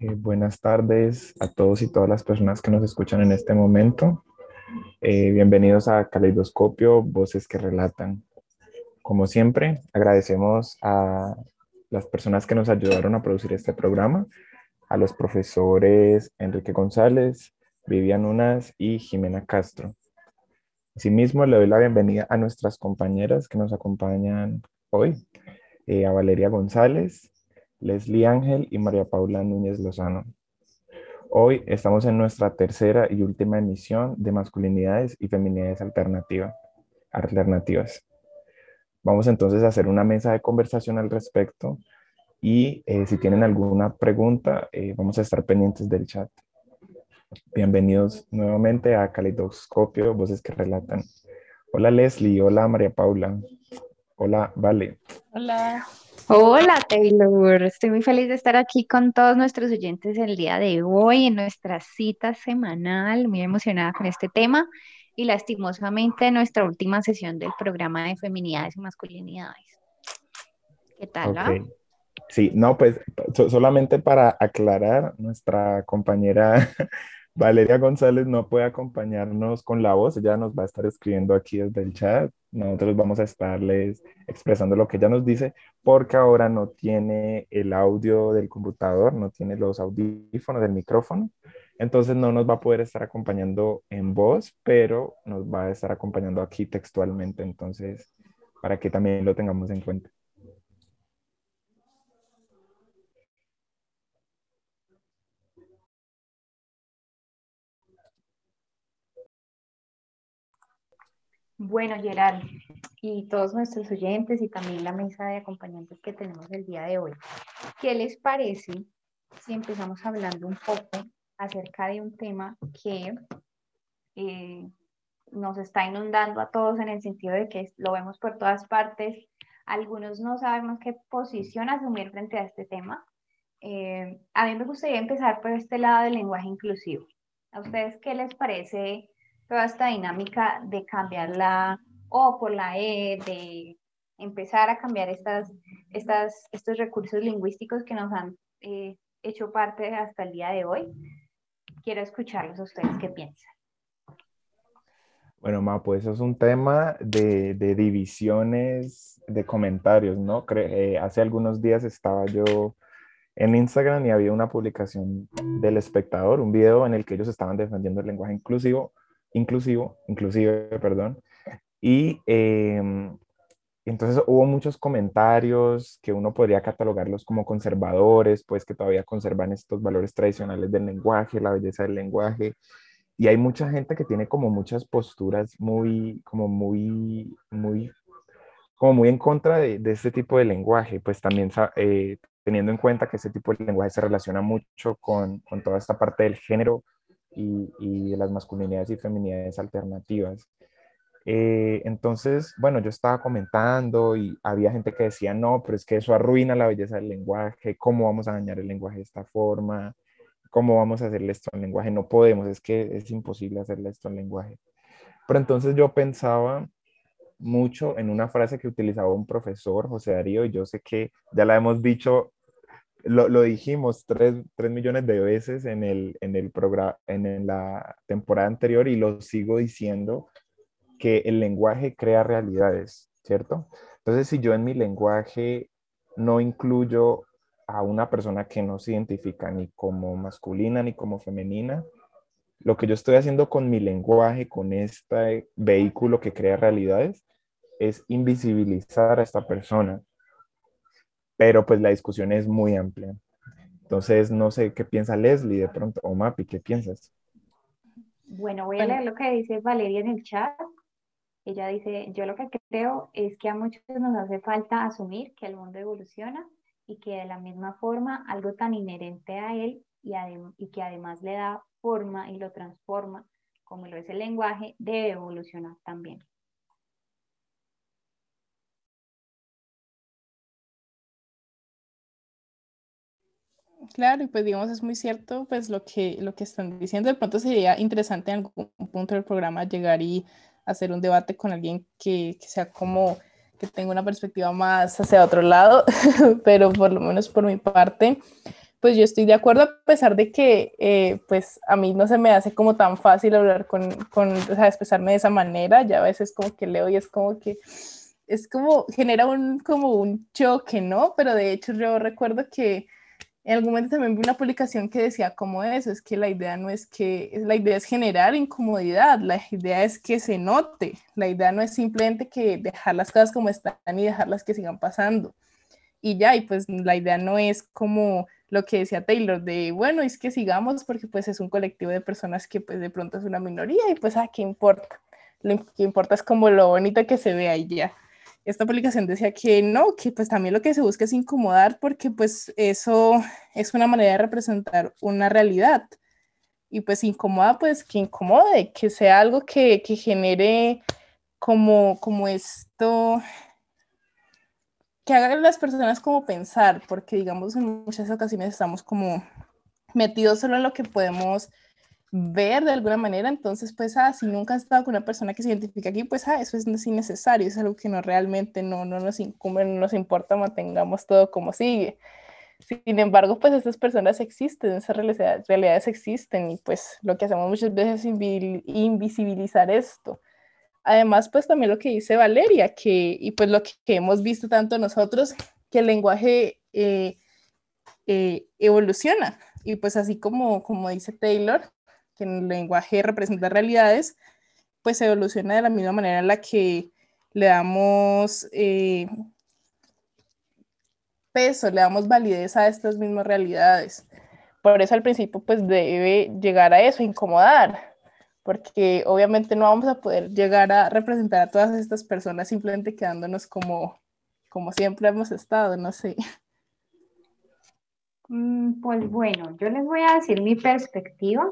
Eh, buenas tardes a todos y todas las personas que nos escuchan en este momento. Eh, bienvenidos a Caleidoscopio, Voces que Relatan. Como siempre, agradecemos a las personas que nos ayudaron a producir este programa, a los profesores Enrique González, Vivian Unas y Jimena Castro. Asimismo, le doy la bienvenida a nuestras compañeras que nos acompañan hoy, eh, a Valeria González, Leslie Ángel y María Paula Núñez Lozano. Hoy estamos en nuestra tercera y última emisión de masculinidades y feminidades alternativas. Vamos entonces a hacer una mesa de conversación al respecto y eh, si tienen alguna pregunta, eh, vamos a estar pendientes del chat. Bienvenidos nuevamente a Caleidoscopio, Voces que Relatan. Hola Leslie, hola María Paula, hola Vale. Hola. Hola Taylor, estoy muy feliz de estar aquí con todos nuestros oyentes el día de hoy en nuestra cita semanal, muy emocionada con este tema y lastimosamente nuestra última sesión del programa de feminidades y masculinidades. ¿Qué tal? Ah? Sí, no, pues solamente para aclarar, nuestra compañera Valeria González no puede acompañarnos con la voz, ella nos va a estar escribiendo aquí desde el chat. Nosotros vamos a estarles expresando lo que ella nos dice, porque ahora no tiene el audio del computador, no tiene los audífonos del micrófono. Entonces no nos va a poder estar acompañando en voz, pero nos va a estar acompañando aquí textualmente. Entonces, para que también lo tengamos en cuenta. Bueno, Gerard, y todos nuestros oyentes y también la mesa de acompañantes que tenemos el día de hoy, ¿qué les parece si empezamos hablando un poco acerca de un tema que eh, nos está inundando a todos en el sentido de que lo vemos por todas partes? Algunos no sabemos qué posición asumir frente a este tema. Eh, a mí me gustaría empezar por este lado del lenguaje inclusivo. ¿A ustedes qué les parece? Toda esta dinámica de cambiar la O por la E, de empezar a cambiar estas, estas, estos recursos lingüísticos que nos han eh, hecho parte hasta el día de hoy. Quiero escucharlos a ustedes qué piensan. Bueno, Ma, pues eso es un tema de, de divisiones de comentarios, ¿no? Eh, hace algunos días estaba yo en Instagram y había una publicación del espectador, un video en el que ellos estaban defendiendo el lenguaje inclusivo inclusivo, inclusive, perdón. Y em, entonces hubo muchos comentarios que uno podría catalogarlos como conservadores, pues que todavía conservan estos valores tradicionales del lenguaje, la belleza del lenguaje. Y hay mucha gente que tiene como muchas posturas muy, como muy, muy, como muy en contra de, de este tipo de lenguaje, pues también eh, teniendo en cuenta que ese tipo de lenguaje se relaciona mucho con, con toda esta parte del género y, las masculinidades y feminidades alternativas. Eh, entonces, bueno, yo estaba comentando y había gente que decía, no, pero es que eso arruina la belleza del lenguaje, ¿cómo vamos a dañar el lenguaje de esta forma? ¿Cómo vamos a hacerle esto al lenguaje? No podemos, es que es imposible hacerle esto al lenguaje. Pero entonces yo pensaba mucho en una frase que utilizaba un profesor, José Darío, y yo sé que ya la hemos dicho lo, lo dijimos tres, millones de veces en, el, en, el programa, en la temporada anterior y lo sigo diciendo, que el lenguaje crea realidades, ¿cierto? Entonces, si yo en mi lenguaje no incluyo a una persona que no se identifica ni como masculina ni como femenina, lo que yo estoy haciendo con mi lenguaje, con este vehículo que crea realidades, es invisibilizar a esta persona pero pues la discusión es muy amplia. Entonces, no sé qué piensa Leslie de pronto, o Mapi, ¿qué piensas? Bueno, voy a leer lo que dice Valeria en el chat. Ella dice, yo lo que creo es que a muchos nos hace falta asumir que el mundo evoluciona y que de la misma forma algo tan inherente a él y, y que además le da forma y lo transforma, como lo es el lenguaje, debe evolucionar también. Claro, y pues digamos es muy cierto pues lo que, lo que están diciendo. De pronto sería interesante en algún punto del programa llegar y hacer un debate con alguien que, que sea como que tenga una perspectiva más hacia otro lado, pero por lo menos por mi parte, pues yo estoy de acuerdo a pesar de que eh, pues a mí no se me hace como tan fácil hablar con, con, o sea, expresarme de esa manera, ya a veces como que leo y es como que es como genera un como un choque, ¿no? Pero de hecho yo recuerdo que en algún momento también vi una publicación que decía como eso, es que la idea no es que, la idea es generar incomodidad, la idea es que se note, la idea no es simplemente que dejar las cosas como están y dejarlas que sigan pasando. Y ya, y pues la idea no es como lo que decía Taylor, de bueno, es que sigamos porque pues es un colectivo de personas que pues de pronto es una minoría y pues a ah, qué importa. Lo que importa es como lo bonito que se ve ahí ya. Esta publicación decía que no, que pues también lo que se busca es incomodar porque pues eso es una manera de representar una realidad. Y pues incomoda, pues que incomode, que sea algo que, que genere como, como esto, que hagan las personas como pensar, porque digamos en muchas ocasiones estamos como metidos solo en lo que podemos ver de alguna manera, entonces pues, ah, si nunca has estado con una persona que se identifica aquí, pues, ah, eso es innecesario, es algo que no realmente no, no nos incumbe, no nos importa, mantengamos todo como sigue. Sin embargo, pues estas personas existen, esas realidades existen y pues lo que hacemos muchas veces es invisibilizar esto. Además, pues también lo que dice Valeria, que, y pues lo que hemos visto tanto nosotros, que el lenguaje eh, eh, evoluciona. Y pues así como, como dice Taylor, que el lenguaje representa realidades, pues evoluciona de la misma manera en la que le damos eh, peso, le damos validez a estas mismas realidades. Por eso al principio pues debe llegar a eso, incomodar, porque obviamente no vamos a poder llegar a representar a todas estas personas simplemente quedándonos como, como siempre hemos estado, no sé. Mm, pues bueno, yo les voy a decir mi perspectiva.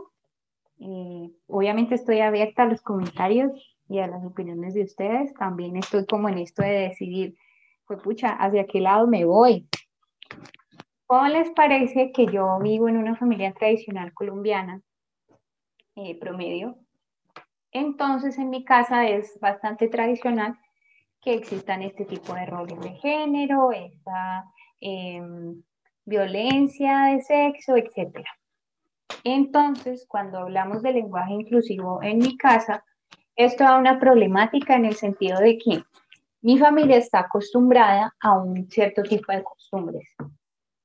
Eh, obviamente estoy abierta a los comentarios y a las opiniones de ustedes. También estoy como en esto de decidir, pues ¿hacia qué lado me voy? ¿Cómo les parece que yo vivo en una familia tradicional colombiana eh, promedio. Entonces, en mi casa es bastante tradicional que existan este tipo de roles de género, esta em, violencia de sexo, etc. Entonces, cuando hablamos de lenguaje inclusivo en mi casa, esto da una problemática en el sentido de que mi familia está acostumbrada a un cierto tipo de costumbres,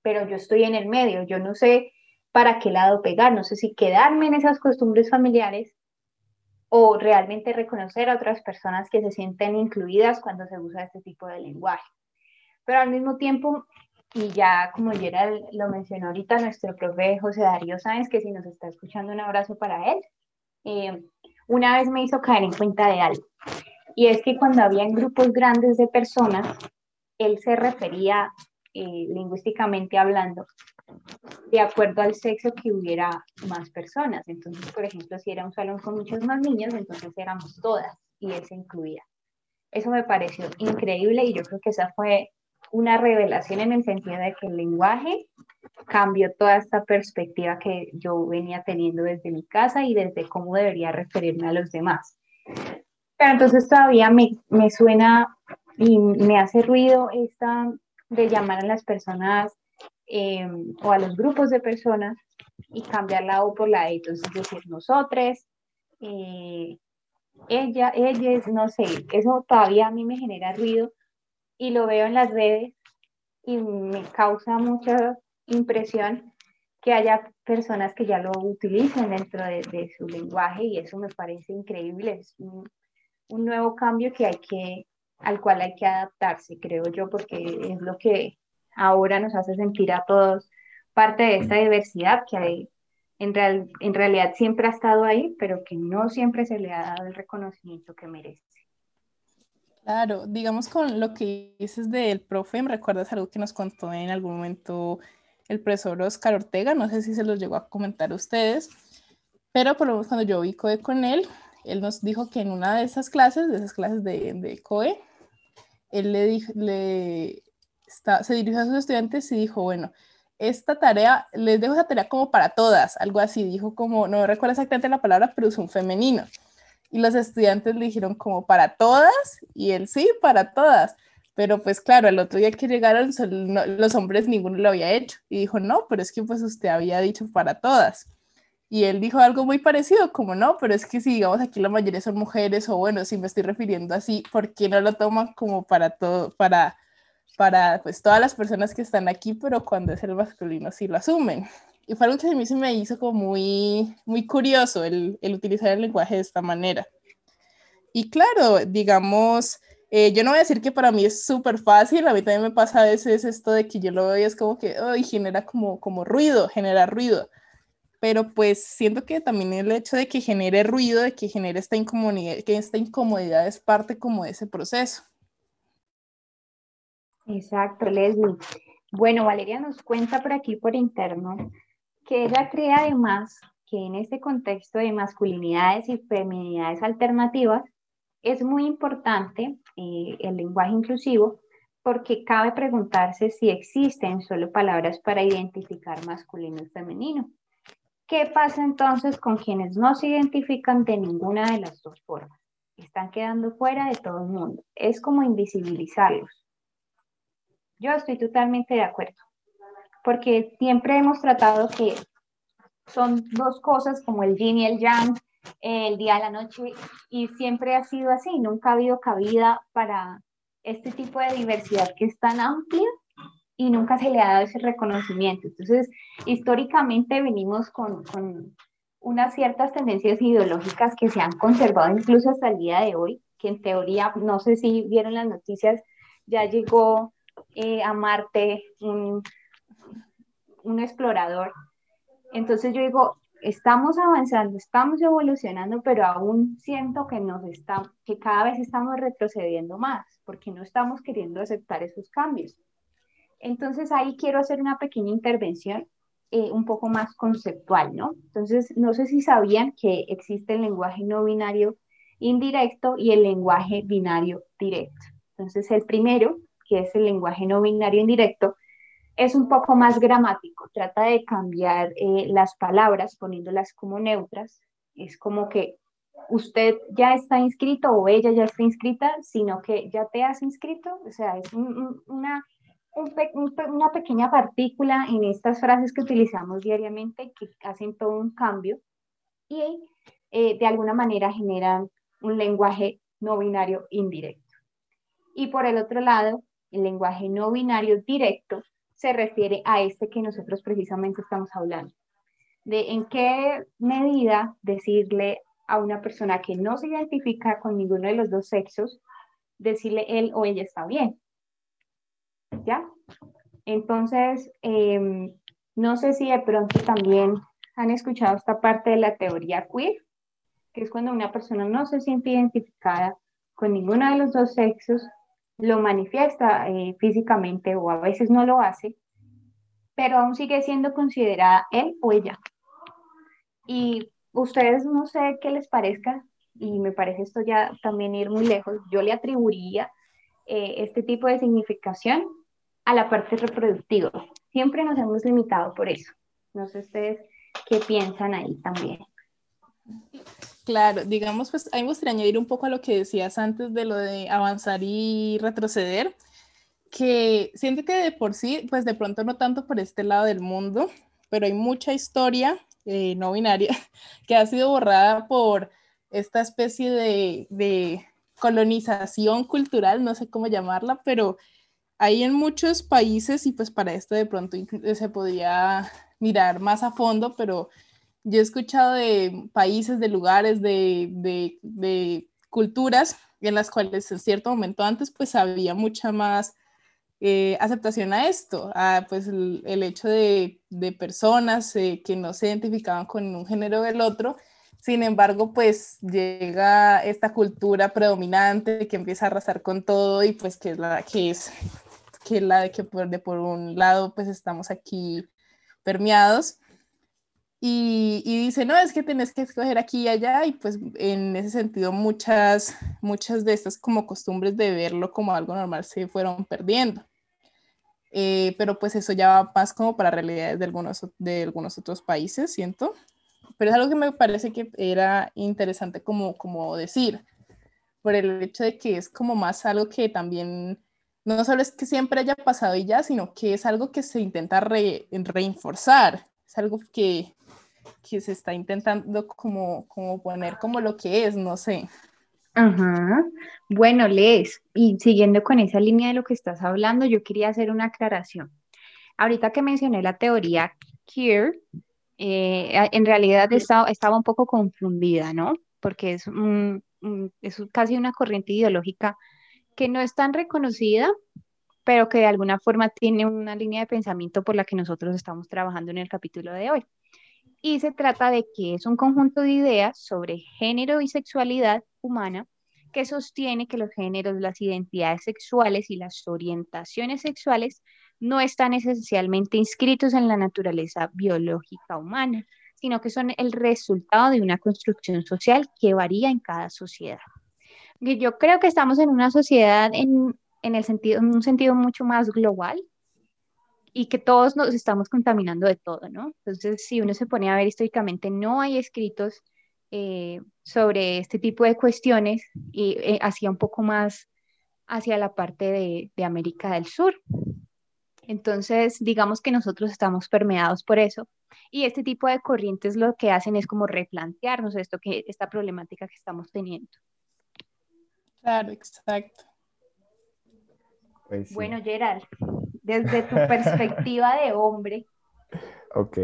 pero yo estoy en el medio, yo no sé para qué lado pegar, no sé si quedarme en esas costumbres familiares o realmente reconocer a otras personas que se sienten incluidas cuando se usa este tipo de lenguaje. Pero al mismo tiempo, y ya como ya lo mencionó ahorita nuestro profe José Darío Sáenz, que si nos está escuchando un abrazo para él, eh, una vez me hizo caer en cuenta de algo. Y es que cuando había grupos grandes de personas, él se refería eh, lingüísticamente hablando de acuerdo al sexo que hubiera más personas. Entonces, por ejemplo, si era un salón con muchos más niños, entonces éramos todas y él se incluía. Eso me pareció increíble y yo creo que esa fue una revelación en el sentido de que el lenguaje cambió toda esta perspectiva que yo venía teniendo desde mi casa y desde cómo debería referirme a los demás. Pero entonces todavía me, me suena y me hace ruido esta de llamar a las personas Em, o a los grupos de personas y cambiar la O por la E, entonces decir nosotros, eh, ella, ellas, no sé, eso todavía a mí me genera ruido y lo veo en las redes y me causa mucha impresión que haya personas que ya lo utilicen dentro de, su lenguaje y eso me parece increíble, es un, un, nuevo cambio que hay que, al cual hay que adaptarse, creo yo, porque es lo que ahora nos hace sentir a todos parte de esta diversidad que hay, en, real, en realidad siempre ha estado ahí, pero que no siempre se le ha dado el reconocimiento que merece. Claro, digamos con lo que dices del profe, me recuerdas algo que nos contó en algún momento el profesor Oscar Ortega, no sé si se los llegó a comentar a ustedes, pero por lo menos cuando yo vi COE con él, él nos dijo que en una de esas clases, de esas clases de, de COE, él le, dijo, le se dirigió a sus estudiantes y dijo, bueno, esta tarea, les dejo esa tarea como para todas, algo así, dijo como, no recuerdo exactamente la palabra, pero es un femenino. Y los estudiantes le dijeron como para todas, y él sí, para todas. Pero pues claro, el otro día que llegaron los hombres ninguno lo había hecho. Y dijo, no, pero es que pues usted había dicho para todas. Y él dijo algo muy parecido, como no, pero es que si digamos aquí la mayoría son mujeres, o bueno, si me estoy refiriendo así, ¿por qué no lo toman como para todo, para, para pues todas las personas que están aquí, pero cuando es el masculino sí lo asumen? Y fue algo que a mí se me hizo como muy, muy curioso el, el utilizar el lenguaje de esta manera. Y claro, digamos, eh, yo no voy a decir que para mí es súper fácil, a mí también me pasa a veces esto de que yo lo veo y es como que, genera como, como ruido, genera ruido pero pues siento que también el hecho de que genere ruido, de que genere esta incomodidad, que esta incomodidad es parte como de ese proceso. Exacto, Leslie. Bueno, Valeria nos cuenta por aquí por interno que ella cree además que en este contexto de masculinidades y feminidades alternativas es muy importante eh, el lenguaje inclusivo porque cabe preguntarse si existen solo palabras para identificar masculino y femenino. ¿Qué pasa entonces con quienes no se identifican de ninguna de las dos formas? Están quedando fuera de todo el mundo. Es como invisibilizarlos. Yo estoy totalmente de acuerdo, porque siempre hemos tratado que son dos cosas como el yin y el yang, el día y la noche, y siempre ha sido así, nunca ha habido cabida para este tipo de diversidad que es tan amplia y nunca se le ha dado ese reconocimiento. Entonces, históricamente venimos con, con unas ciertas tendencias ideológicas que se han conservado incluso hasta el día de hoy, que en teoría, no sé si vieron las noticias, ya llegó eh, a Marte un, un explorador. Entonces yo digo, estamos avanzando, estamos evolucionando, pero aún siento que nos está, que cada vez estamos retrocediendo más, porque no estamos queriendo aceptar esos cambios. Entonces ahí quiero hacer una pequeña intervención eh, un poco más conceptual, ¿no? Entonces, no sé si sabían que existe el lenguaje no binario indirecto y el lenguaje binario directo. Entonces, el primero, que es el lenguaje no binario indirecto, es un poco más gramático, trata de cambiar eh, las palabras poniéndolas como neutras. Es como que usted ya está inscrito o ella ya está inscrita, sino que ya te has inscrito, o sea, es una una pequeña partícula en estas frases que utilizamos diariamente que hacen todo un cambio y eh, de alguna manera generan un lenguaje no binario indirecto. Y por el otro lado, el lenguaje no binario directo se refiere a este que nosotros precisamente estamos hablando. De en qué medida decirle a una persona que no se identifica con ninguno de los dos sexos, decirle él o ella está bien. ¿ya? Entonces, em, no sé si de pronto también han escuchado esta parte de la teoría queer, que es cuando una persona no se siente identificada con ninguno de los dos sexos, lo manifiesta eh, físicamente o a veces no lo hace, pero aún sigue siendo considerada él o ella. Y ustedes no sé qué les parezca, y me parece esto ya también ir muy lejos, yo le atribuiría eh, este tipo de significación a la parte reproductiva. Siempre nos hemos limitado por eso. No sé ustedes qué piensan ahí también. Claro, digamos, pues a mí me gustaría añadir un poco a lo que decías antes de lo de avanzar y retroceder, que siento que de por sí, pues de pronto no tanto por este lado del mundo, pero hay mucha historia eh, no binaria que ha sido borrada por esta especie de, colonización cultural, no sé cómo llamarla, pero hay en muchos países y pues para esto de pronto se podría mirar más a fondo, pero yo he escuchado de países, de lugares, de, culturas en las cuales en cierto momento antes pues había mucha más eh, aceptación a esto, a pues el, hecho de, personas eh, que no se identificaban con un género del otro. Sin embargo, pues llega esta cultura predominante que empieza a arrasar con todo y pues que es la que es que la de que por, de por un lado pues estamos aquí permeados y, y, dice, no, es que tienes que escoger aquí y allá y pues en ese sentido muchas, muchas de estas como costumbres de verlo como algo normal se fueron perdiendo. Eh, pero pues eso ya va más como para realidades de algunos, de algunos otros países, siento. Pero es algo que me parece que era interesante como, como decir, por el hecho de que es como más algo que también no solo es que siempre haya pasado y ya, sino que es algo que se intenta re, reforzar, es algo que, que se está intentando como, como poner como lo que es, no sé. Ajá. Bueno, Les, y siguiendo con esa línea de lo que estás hablando, yo quería hacer una aclaración. Ahorita que mencioné la teoría Kier, eh, en realidad estaba, estaba un poco confundida, ¿no? Porque es, es casi una corriente ideológica que no es tan reconocida, pero que de alguna forma tiene una línea de pensamiento por la que nosotros estamos trabajando en el capítulo de hoy. Y se trata de que es un conjunto de ideas sobre género y sexualidad humana que sostiene que los géneros, las identidades sexuales y las orientaciones sexuales no están esencialmente inscritos en la naturaleza biológica humana, sino que son el resultado de una construcción social que varía en cada sociedad. Yo creo que estamos en una sociedad en, el sentido, en un sentido mucho más global y que todos nos estamos contaminando de todo, ¿no? Entonces, si uno se pone a ver históricamente, no hay escritos eh, sobre este tipo de cuestiones y eh, hacia un poco más hacia la parte de, de América del Sur. Entonces, digamos que nosotros estamos permeados por eso y este tipo de corrientes lo que hacen es como replantearnos esto que esta problemática que estamos teniendo. Claro, exacto. Pues bueno, Gerald, desde tu perspectiva de hombre. Ok.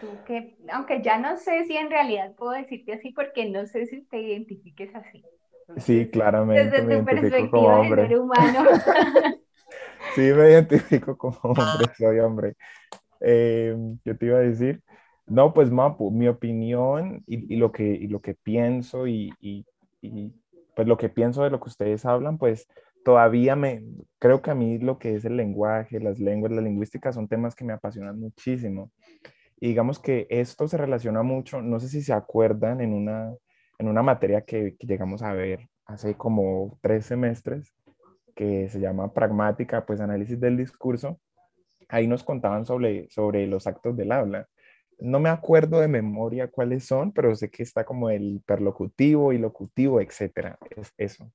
Tú que, aunque ya no sé si en realidad puedo decirte así porque no sé si te identifiques así. sí, claramente. Desde tu perspectiva de ser humano. sí, me identifico como hombre, soy hombre. Eh, yo te iba a decir, no, pues Mapu, mi opinión y, lo, que, y lo que pienso y, y, pues lo que pienso de lo que ustedes hablan, pues todavía me, creo que a mí lo que es el lenguaje, las lenguas, la lingüística son temas que me apasionan muchísimo. Y digamos que esto se relaciona mucho, no sé si se acuerdan en una, en una materia que, que llegamos a ver hace como tres semestres, que se llama pragmática, pues análisis del discurso. Ahí nos contaban sobre, sobre los actos del habla no me acuerdo de memoria cuáles son, pero sé que está como el perlocutivo y locutivo, etcétera. Es eso.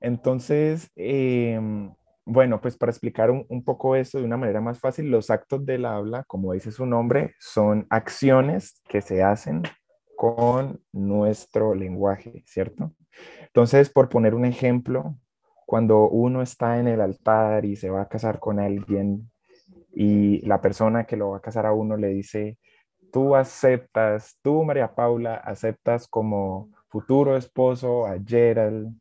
Entonces, em, bueno, pues para explicar un, un, poco esto de una manera más fácil, los actos del habla, como dice su nombre, son acciones que se hacen con nuestro lenguaje, ¿cierto? Entonces, por poner un ejemplo, cuando uno está en el altar y se va a casar con alguien y la persona que lo va a casar a uno le dice, tú aceptas, tú María Paula, aceptas como futuro esposo a Gerald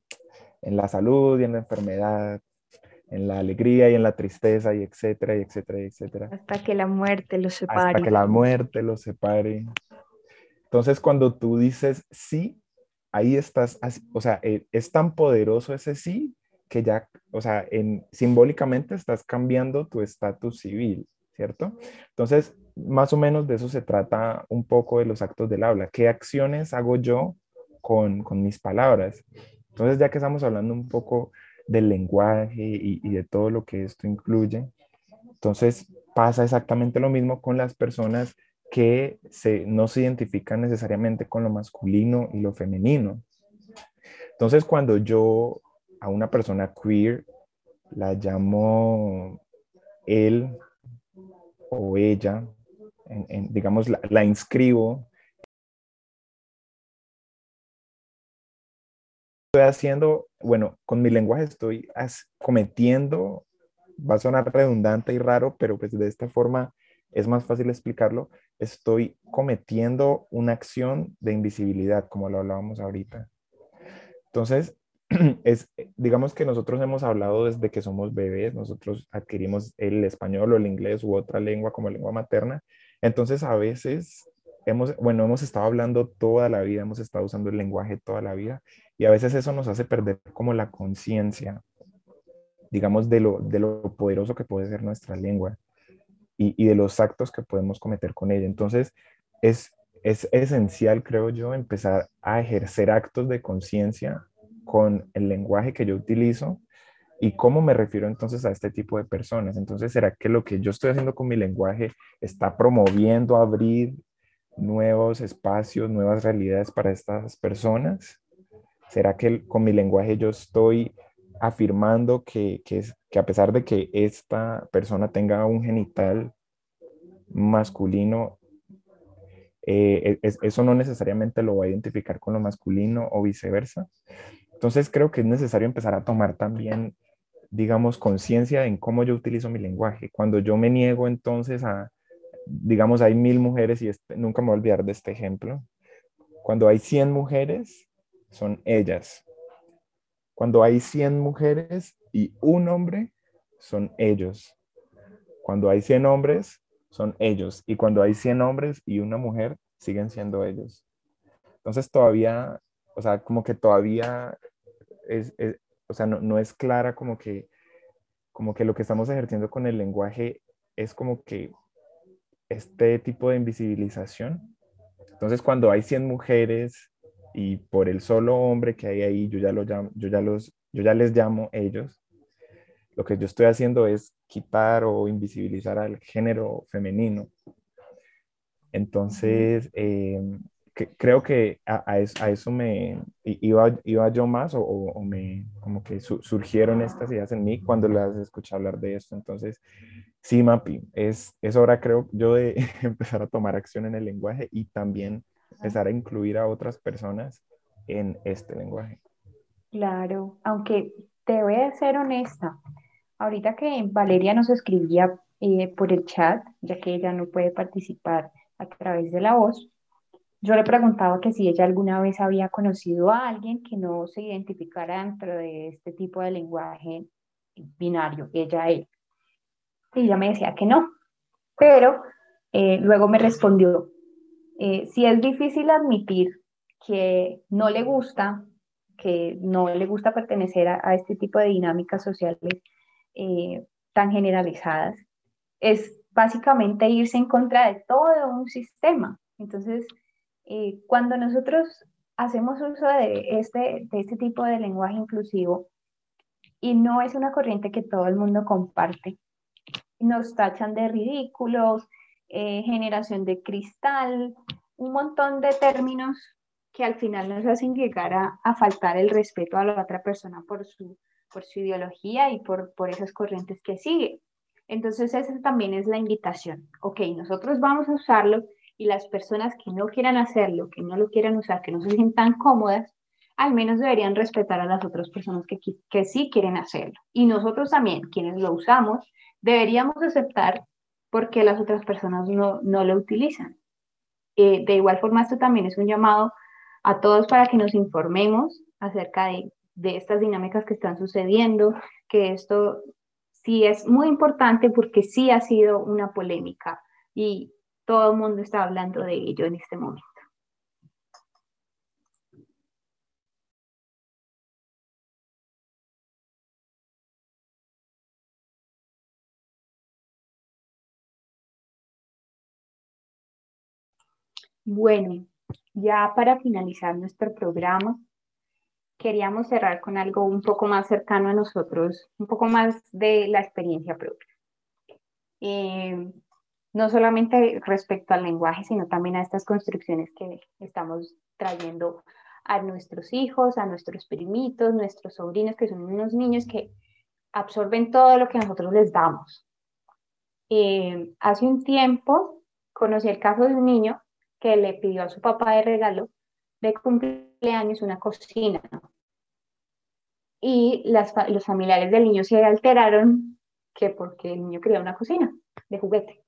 en la salud y en la enfermedad, en la alegría y en la tristeza y etcétera, y etcétera, y etcétera. Hasta que la muerte los separe. Hasta que la muerte los separe. Entonces, cuando tú dices sí, ahí estás, o sea, eh, es tan poderoso ese sí que ya, o sea, en, simbólicamente estás cambiando tu estatus civil, ¿cierto? Entonces, más o menos de eso se trata un poco de los actos del habla. ¿Qué acciones hago yo con, con mis palabras? Entonces, ya que estamos hablando un poco del lenguaje y, de todo lo que esto incluye, entonces pasa exactamente lo mismo con las personas que se, no se identifican necesariamente con lo masculino y lo femenino. Entonces, cuando yo a una persona queer la llamo él o ella, digamos, la, inscribo. Estoy haciendo, bueno, con mi lenguaje estoy cometiendo, va a sonar redundante y raro, pero pues de esta forma es más fácil explicarlo, estoy cometiendo una acción de invisibilidad, como lo hablábamos ahorita. Entonces, es, digamos que nosotros hemos hablado desde que somos bebés, nosotros adquirimos el español o el inglés u otra lengua como lengua materna, entonces a veces hemos, bueno, hemos estado hablando toda la vida, hemos estado usando el lenguaje toda la vida y a veces eso nos hace perder como la conciencia, digamos, de lo, de lo poderoso que puede ser nuestra lengua y, y de los actos que podemos cometer con ella. Entonces, es, es esencial, creo yo, empezar a ejercer actos de conciencia con el lenguaje que yo utilizo y cómo me refiero entonces a este tipo de personas. Entonces, ¿será que lo que yo estoy haciendo con mi lenguaje está promoviendo abrir nuevos espacios, nuevas realidades para estas personas? ¿Será que con mi lenguaje yo estoy afirmando que, que, a pesar de que esta persona tenga un genital masculino, eh, eso no necesariamente lo va a identificar con lo masculino o viceversa. Entonces creo que es necesario empezar a tomar también, digamos, conciencia en cómo yo utilizo mi lenguaje. Cuando yo me niego entonces a, digamos, hay mil mujeres y este, nunca me voy a olvidar de este ejemplo. Cuando hay 100 mujeres, son ellas. Cuando hay 100 mujeres y un hombre, son ellos. Cuando hay 100 hombres, son ellos. Y cuando hay 100 hombres y una mujer, siguen siendo ellos. Entonces todavía, o sea, como que todavía es, o sea, no, no, es clara como que, como que lo que estamos ejerciendo con el lenguaje es como que este tipo de invisibilización. Entonces, cuando hay 100 mujeres y por el solo hombre que hay ahí, yo ya, lo llamo, yo ya, los, yo ya les llamo ellos, lo que yo estoy haciendo es quitar o invisibilizar al género femenino. Entonces, eh, creo que a, eso, me iba, iba yo más o, me como que surgieron estas ideas en mí cuando las escuché hablar de esto. Entonces, sí, Mapi, es, es hora creo yo de empezar a tomar acción en el lenguaje y también empezar a incluir a otras personas en este lenguaje. Claro, aunque te voy a ser honesta, ahorita que Valeria nos escribía eh, por el chat, ya que ella no puede participar a través de la voz, yo le preguntaba que si ella alguna vez había conocido a alguien que no se identificara dentro de este tipo de lenguaje binario, ella, él. Y ella me decía que no, pero eh, luego me respondió, eh, si es difícil admitir que no le gusta, que no le gusta pertenecer a, este tipo de dinámicas sociales eh, tan generalizadas, es básicamente irse en contra de todo un sistema. Entonces, eh, cuando nosotros hacemos uso de este, de este tipo de lenguaje inclusivo y no es una corriente que todo el mundo comparte, nos tachan de ridículos, eh, generación de cristal, un montón de términos que al final nos hacen llegar a, a, faltar el respeto a la otra persona por su, por su ideología y por, por esas corrientes que sigue. Entonces esa también es la invitación. Ok, nosotros vamos a usarlo y las personas que no quieran hacerlo, que no lo quieran usar, que no se sientan cómodas, al menos deberían respetar a las otras personas que, que sí quieren hacerlo. Y nosotros también, quienes lo usamos, deberíamos aceptar porque las otras personas no, no lo utilizan. Eh, de igual forma, esto también es un llamado a todos para que nos informemos acerca de, de estas dinámicas que están sucediendo, que esto sí es muy importante porque sí ha sido una polémica y todo el mundo está hablando de ello en este momento. Bueno, ya para finalizar nuestro programa, queríamos cerrar con algo un poco más cercano a nosotros, un poco más de la experiencia propia. Eh, no solamente respecto al lenguaje, sino también a estas construcciones que estamos trayendo a nuestros hijos, a nuestros primitos, nuestros sobrinos, que son unos niños que absorben todo lo que nosotros les damos. Eh, hace un tiempo conocí el caso de un niño que le pidió a su papá de regalo de cumpleaños una cocina. Y las, los familiares del niño se alteraron que porque el niño quería una cocina de juguete.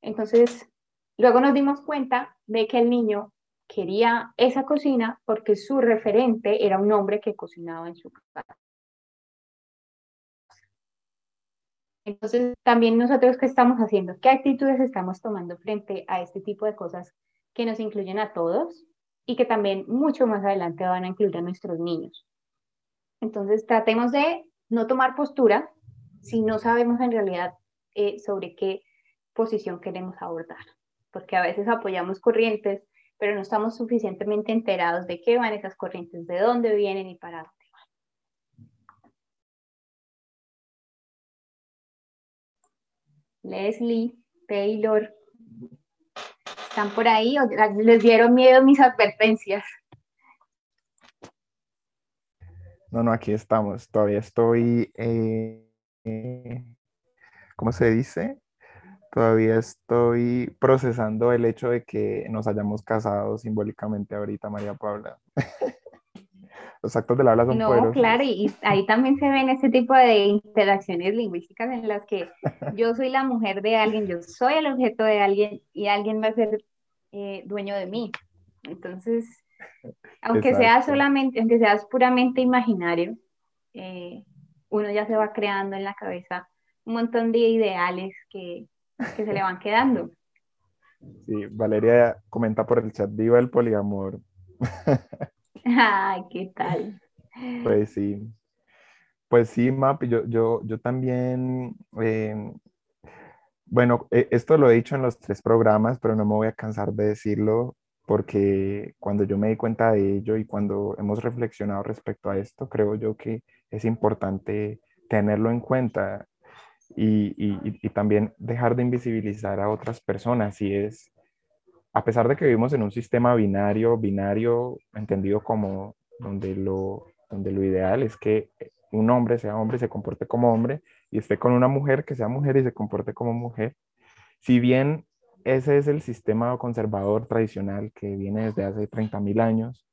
Entonces, luego nos dimos cuenta de que el niño quería esa cocina porque su referente era un hombre que cocinaba en su casa. Entonces, también nosotros qué estamos haciendo, qué actitudes estamos tomando frente a este tipo de cosas que nos incluyen a todos y que también mucho más adelante van a incluir a nuestros niños. Entonces, tratemos de no tomar postura si no sabemos en realidad eh, sobre qué posición queremos abordar, porque a veces apoyamos corrientes, pero no estamos suficientemente enterados de qué van esas corrientes, de dónde vienen y para dónde van. Leslie, Taylor, ¿están por ahí o les dieron miedo mis advertencias? No, no, aquí estamos. Todavía estoy, eh, eh, ¿cómo se dice? Todavía estoy procesando el hecho de que nos hayamos casado simbólicamente ahorita, María Paula. Los actos del habla son No, claro, y ahí también se ven ese tipo de interacciones lingüísticas en las que yo soy la mujer de alguien, yo soy el objeto de alguien y alguien va a ser eh, dueño de mí. Entonces, aunque sea solamente, aunque seas puramente imaginario, eh, uno ya se va creando en la cabeza un montón de ideales que, que se le van quedando. Sí, Valeria comenta por el chat, viva el poliamor. Ay, ¿qué tal? Pues sí. Pues sí, Map, yo, yo, yo también, eh, bueno, e, esto lo he dicho en los tres programas, pero no me voy a cansar de decirlo porque cuando yo me di cuenta de ello y cuando hemos reflexionado respecto a esto, creo yo que es importante tenerlo en cuenta y, y, también dejar de invisibilizar a otras personas. Y es, a pesar de que vivimos en un sistema binario, binario entendido como donde lo, donde lo ideal es que un hombre sea hombre, se comporte como hombre, y esté con una mujer que sea mujer y se comporte como mujer. Si bien ese es el sistema conservador tradicional que viene desde hace 30.000 años,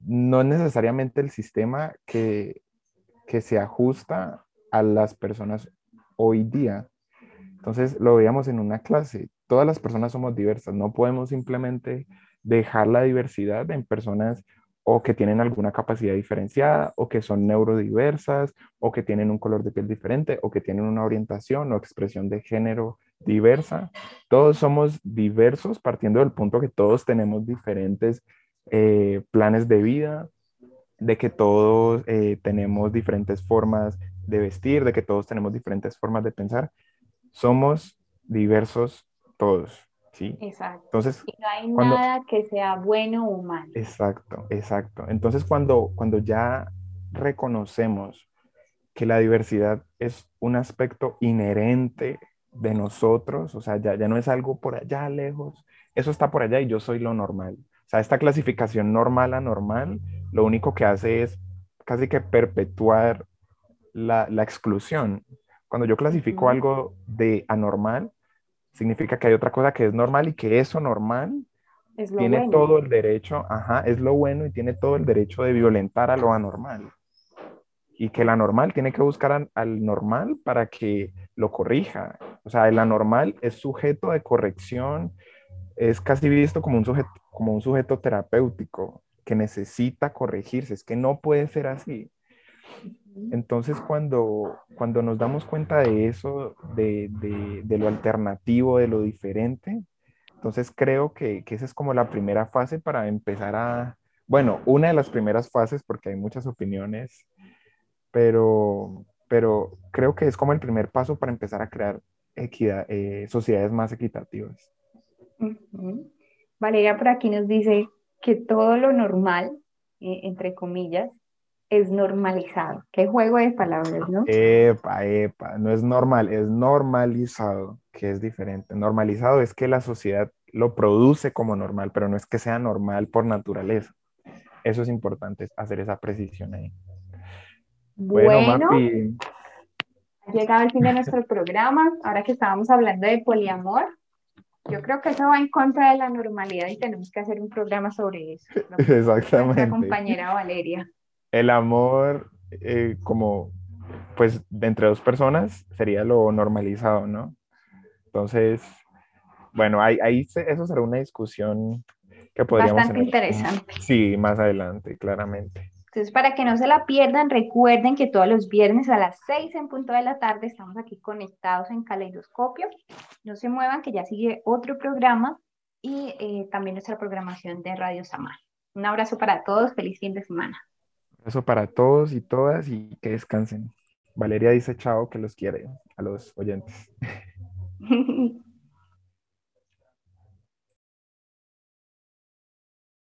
no es necesariamente el sistema que, que se ajusta a las personas hoy día. Entonces lo veíamos en una clase, todas las personas somos diversas, no podemos simplemente dejar la diversidad en personas o que tienen alguna capacidad diferenciada, o que son neurodiversas, o que tienen un color de piel diferente, o que tienen una orientación o expresión de género diversa. Todos somos diversos partiendo del punto que todos tenemos diferentes eh, planes de vida, de que todos eh, tenemos diferentes formas de vestir, de que todos tenemos diferentes formas de pensar. Somos diversos todos. ¿Sí? Exacto. Entonces, y no hay nada que sea bueno o malo. Exacto, exacto. Entonces, cuando, cuando ya reconocemos que la diversidad es un aspecto inherente de nosotros, o sea, ya, ya no es algo por allá lejos, eso está por allá y yo soy lo normal. O sea, esta clasificación normal a normal, lo único que hace es casi que perpetuar la, la exclusión. Cuando yo clasifico algo de anormal, significa que hay otra cosa que es normal y que eso normal tiene todo el derecho, ajá, es lo bueno y tiene todo el derecho de violentar a lo anormal. Y que el anormal tiene que buscar al normal para que lo corrija. O sea, el anormal es sujeto de corrección, es casi visto como un sujeto, como un sujeto terapéutico que necesita corregirse. Es que no puede ser así. Entonces, cuando, cuando nos damos cuenta de eso, de, de, lo alternativo, de lo diferente, entonces creo que, que, esa es como la primera fase para empezar a, bueno, una de las primeras fases, porque hay muchas opiniones, pero, pero creo que es como el primer paso para empezar a crear equidad, eh, sociedades más equitativas. Valeria por aquí nos dice que todo lo normal, eh, entre comillas, es normalizado. Qué juego de palabras, ¿no? Epa, epa, no es normal, es normalizado, que es diferente. Normalizado es que la sociedad lo produce como normal, pero no es que sea normal por naturaleza. Eso es importante, hacer esa precisión ahí. Bueno, Mapi. ha llegado el fin de nuestro programa. Ahora que estábamos hablando de poliamor, yo creo que eso va en contra de la normalidad y tenemos que hacer un programa sobre eso. Exactamente. Nuestra compañera Valeria el amor, eh, como, pues, entre dos personas sería lo normalizado, ¿no? Entonces, bueno, ahí, ahí eso será una discusión que podríamos Bastante interesante. Sí, más adelante, claramente. Entonces, para que no se la pierdan, recuerden que todos los viernes a las 6 en punto de la tarde estamos aquí conectados en Caleidoscopio. No se muevan, que ya sigue otro programa y eh, también nuestra programación de Radio Samar. Un abrazo para todos, feliz fin de semana. Eso para todos y todas y que descansen. Valeria dice chao, que los quiere a los oyentes.